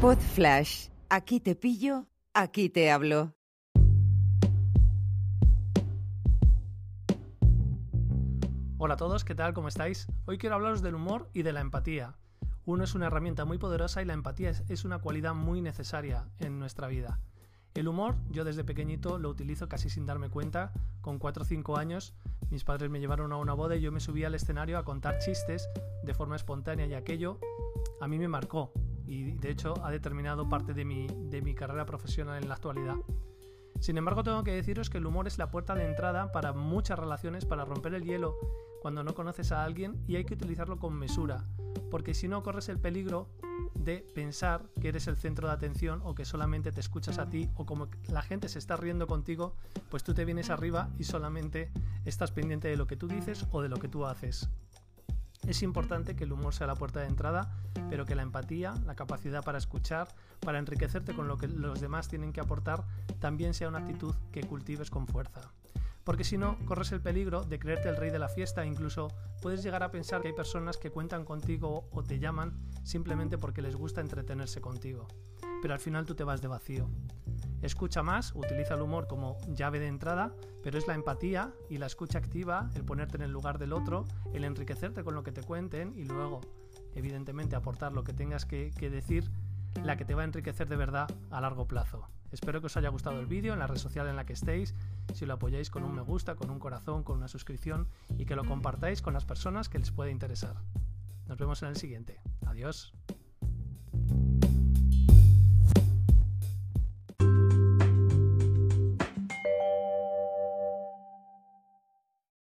Pod Flash. Aquí te pillo, aquí te hablo. Hola a todos, ¿qué tal? ¿Cómo estáis? Hoy quiero hablaros del humor y de la empatía. Uno es una herramienta muy poderosa y la empatía es una cualidad muy necesaria en nuestra vida. El humor, yo desde pequeñito lo utilizo casi sin darme cuenta. Con 4 o 5 años, mis padres me llevaron a una boda y yo me subí al escenario a contar chistes de forma espontánea y aquello a mí me marcó y de hecho ha determinado parte de mi, de mi carrera profesional en la actualidad. Sin embargo, tengo que deciros que el humor es la puerta de entrada para muchas relaciones, para romper el hielo cuando no conoces a alguien y hay que utilizarlo con mesura, porque si no corres el peligro de pensar que eres el centro de atención o que solamente te escuchas a ti o como la gente se está riendo contigo, pues tú te vienes arriba y solamente estás pendiente de lo que tú dices o de lo que tú haces. Es importante que el humor sea la puerta de entrada, pero que la empatía, la capacidad para escuchar, para enriquecerte con lo que los demás tienen que aportar, también sea una actitud que cultives con fuerza porque si no, corres el peligro de creerte el rey de la fiesta e incluso puedes llegar a pensar que hay personas que cuentan contigo o te llaman simplemente porque les gusta entretenerse contigo. Pero al final tú te vas de vacío. Escucha más, utiliza el humor como llave de entrada, pero es la empatía y la escucha activa, el ponerte en el lugar del otro, el enriquecerte con lo que te cuenten y luego, evidentemente, aportar lo que tengas que, decir, la que te va a enriquecer de verdad a largo plazo. Espero que os haya gustado el vídeo en la red social en la que estéis, si lo apoyáis con un me gusta, con un corazón, con una suscripción y que lo compartáis con las personas que les puede interesar. Nos vemos en el siguiente. Adiós.